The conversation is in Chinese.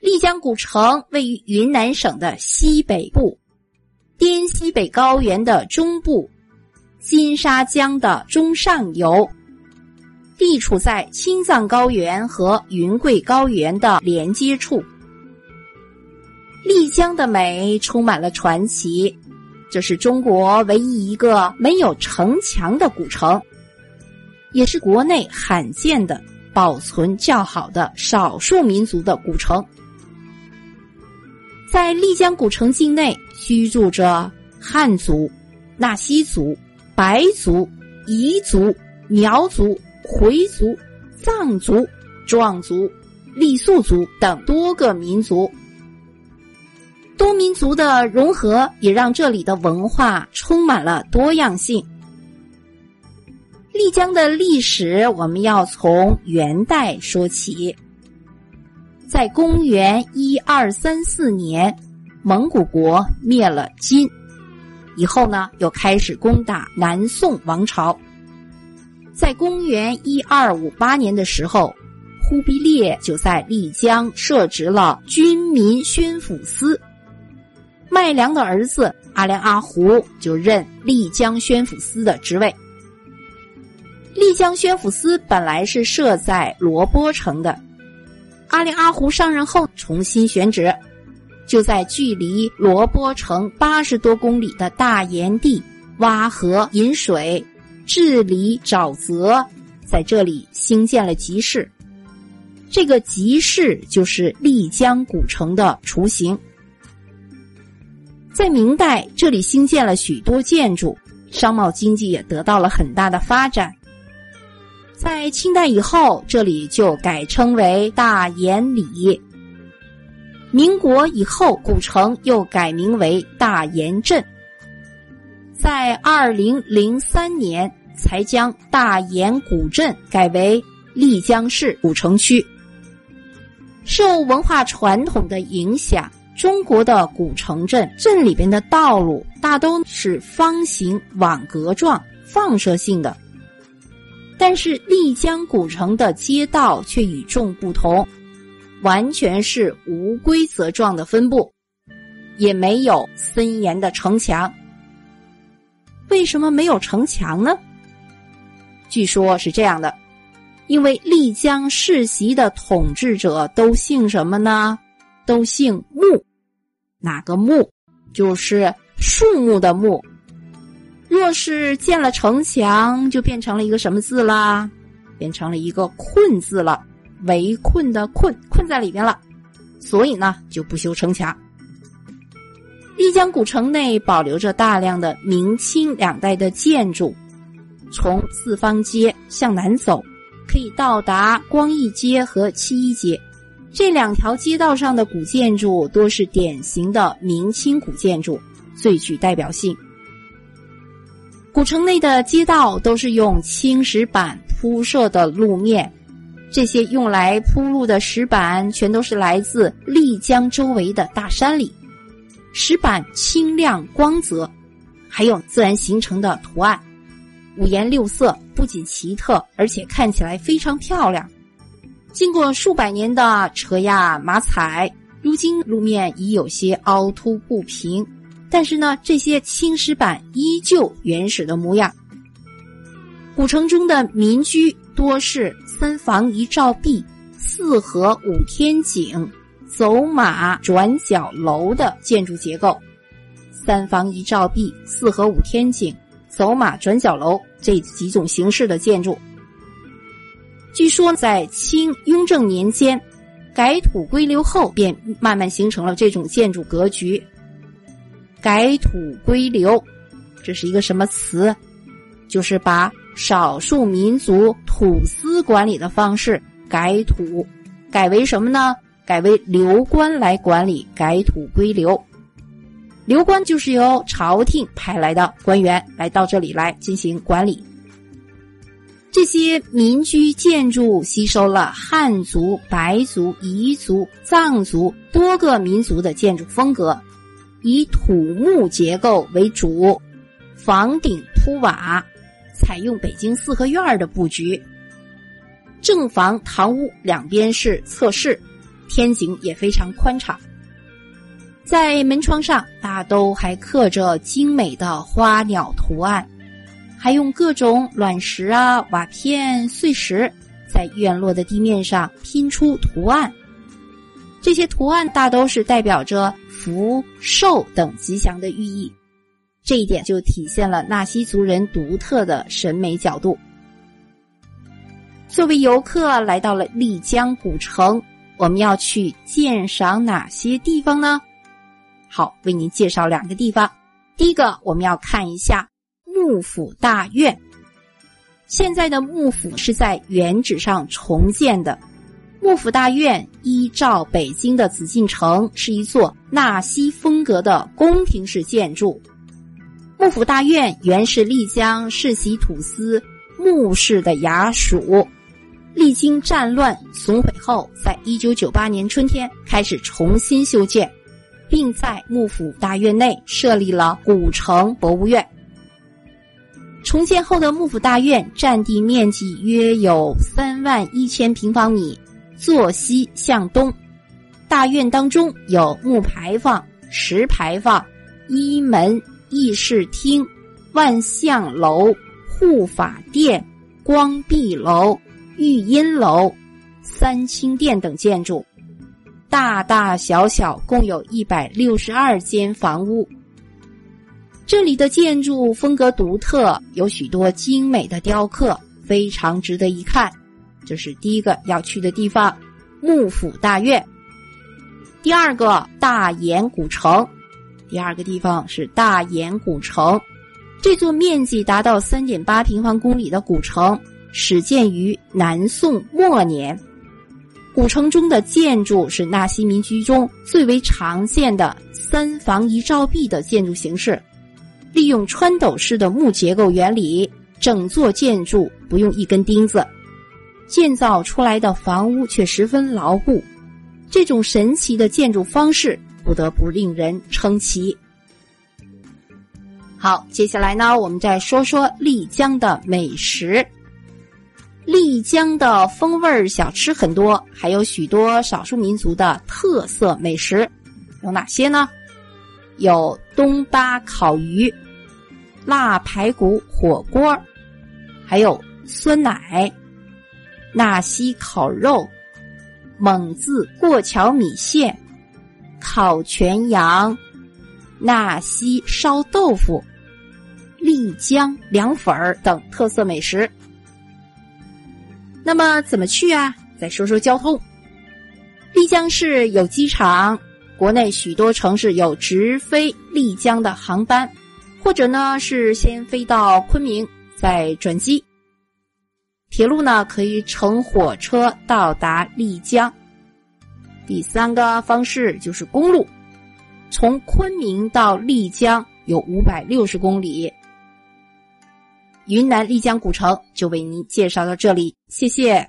丽江古城位于云南省的西北部，滇西北高原的中部，金沙江的中上游，地处在青藏高原和云贵高原的连接处。丽江的美充满了传奇，这是中国唯一一个没有城墙的古城，也是国内罕见的保存较好的少数民族的古城。在丽江古城境内居住着汉族、纳西族、白族、彝族、苗族、回族、藏族、壮族、傈僳族等多个民族。多民族的融合也让这里的文化充满了多样性。丽江的历史，我们要从元代说起。在公元一二三四年，蒙古国灭了金，以后呢，又开始攻打南宋王朝。在公元一二五八年的时候，忽必烈就在丽江设置了军民宣抚司，麦良的儿子阿良阿胡就任丽江宣抚司的职位。丽江宣抚司本来是设在罗波城的。阿里阿胡上任后，重新选址，就在距离罗波城八十多公里的大岩地挖河引水、治理沼泽，在这里兴建了集市。这个集市就是丽江古城的雏形。在明代，这里兴建了许多建筑，商贸经济也得到了很大的发展。在清代以后，这里就改称为大研里。民国以后，古城又改名为大研镇。在二零零三年，才将大研古镇改为丽江市古城区。受文化传统的影响，中国的古城镇镇里边的道路大都是方形网格状、放射性的。但是丽江古城的街道却与众不同，完全是无规则状的分布，也没有森严的城墙。为什么没有城墙呢？据说是这样的，因为丽江世袭的统治者都姓什么呢？都姓木，哪个木？就是树木的木。若是建了城墙，就变成了一个什么字啦？变成了一个“困”字了，围困的“困”，困在里边了。所以呢，就不修城墙。丽江古城内保留着大量的明清两代的建筑。从四方街向南走，可以到达光义街和七一街。这两条街道上的古建筑多是典型的明清古建筑，最具代表性。古城内的街道都是用青石板铺设的路面，这些用来铺路的石板全都是来自丽江周围的大山里。石板清亮光泽，还有自然形成的图案，五颜六色，不仅奇特，而且看起来非常漂亮。经过数百年的车压马踩，如今路面已有些凹凸不平。但是呢，这些青石板依旧原始的模样。古城中的民居多是三房一照壁、四合五天井、走马转角楼的建筑结构。三房一照壁、四合五天井、走马转角楼这几种形式的建筑，据说在清雍正年间改土归流后，便慢慢形成了这种建筑格局。改土归流，这是一个什么词？就是把少数民族土司管理的方式改土，改为什么呢？改为流官来管理，改土归流。流官就是由朝廷派来的官员来到这里来进行管理。这些民居建筑吸收了汉族、白族、彝族、藏族多个民族的建筑风格。以土木结构为主，房顶铺瓦，采用北京四合院的布局。正房堂屋两边是侧室，天井也非常宽敞。在门窗上大都还刻着精美的花鸟图案，还用各种卵石啊、瓦片、碎石在院落的地面上拼出图案。这些图案大都是代表着福寿等吉祥的寓意，这一点就体现了纳西族人独特的审美角度。作为游客来到了丽江古城，我们要去鉴赏哪些地方呢？好，为您介绍两个地方。第一个，我们要看一下幕府大院。现在的幕府是在原址上重建的。幕府大院依照北京的紫禁城，是一座纳西风格的宫廷式建筑。幕府大院原是丽江世袭土司幕氏的衙署，历经战乱损毁后，在一九九八年春天开始重新修建，并在幕府大院内设立了古城博物院。重建后的幕府大院占地面积约有三万一千平方米。坐西向东，大院当中有木牌坊、石牌坊、一门、议事厅、万象楼、护法殿、光壁楼、玉音楼、三清殿等建筑，大大小小共有一百六十二间房屋。这里的建筑风格独特，有许多精美的雕刻，非常值得一看。这是第一个要去的地方，幕府大院。第二个大研古城，第二个地方是大研古城。这座面积达到三点八平方公里的古城，始建于南宋末年。古城中的建筑是纳西民居中最为常见的三房一照壁的建筑形式，利用穿斗式的木结构原理，整座建筑不用一根钉子。建造出来的房屋却十分牢固，这种神奇的建筑方式不得不令人称奇。好，接下来呢，我们再说说丽江的美食。丽江的风味小吃很多，还有许多少数民族的特色美食，有哪些呢？有东巴烤鱼、辣排骨火锅，还有酸奶。纳西烤肉、蒙自过桥米线、烤全羊、纳西烧豆腐、丽江凉粉等特色美食。那么怎么去啊？再说说交通。丽江市有机场，国内许多城市有直飞丽江的航班，或者呢是先飞到昆明再转机。铁路呢，可以乘火车到达丽江。第三个方式就是公路，从昆明到丽江有五百六十公里。云南丽江古城就为您介绍到这里，谢谢。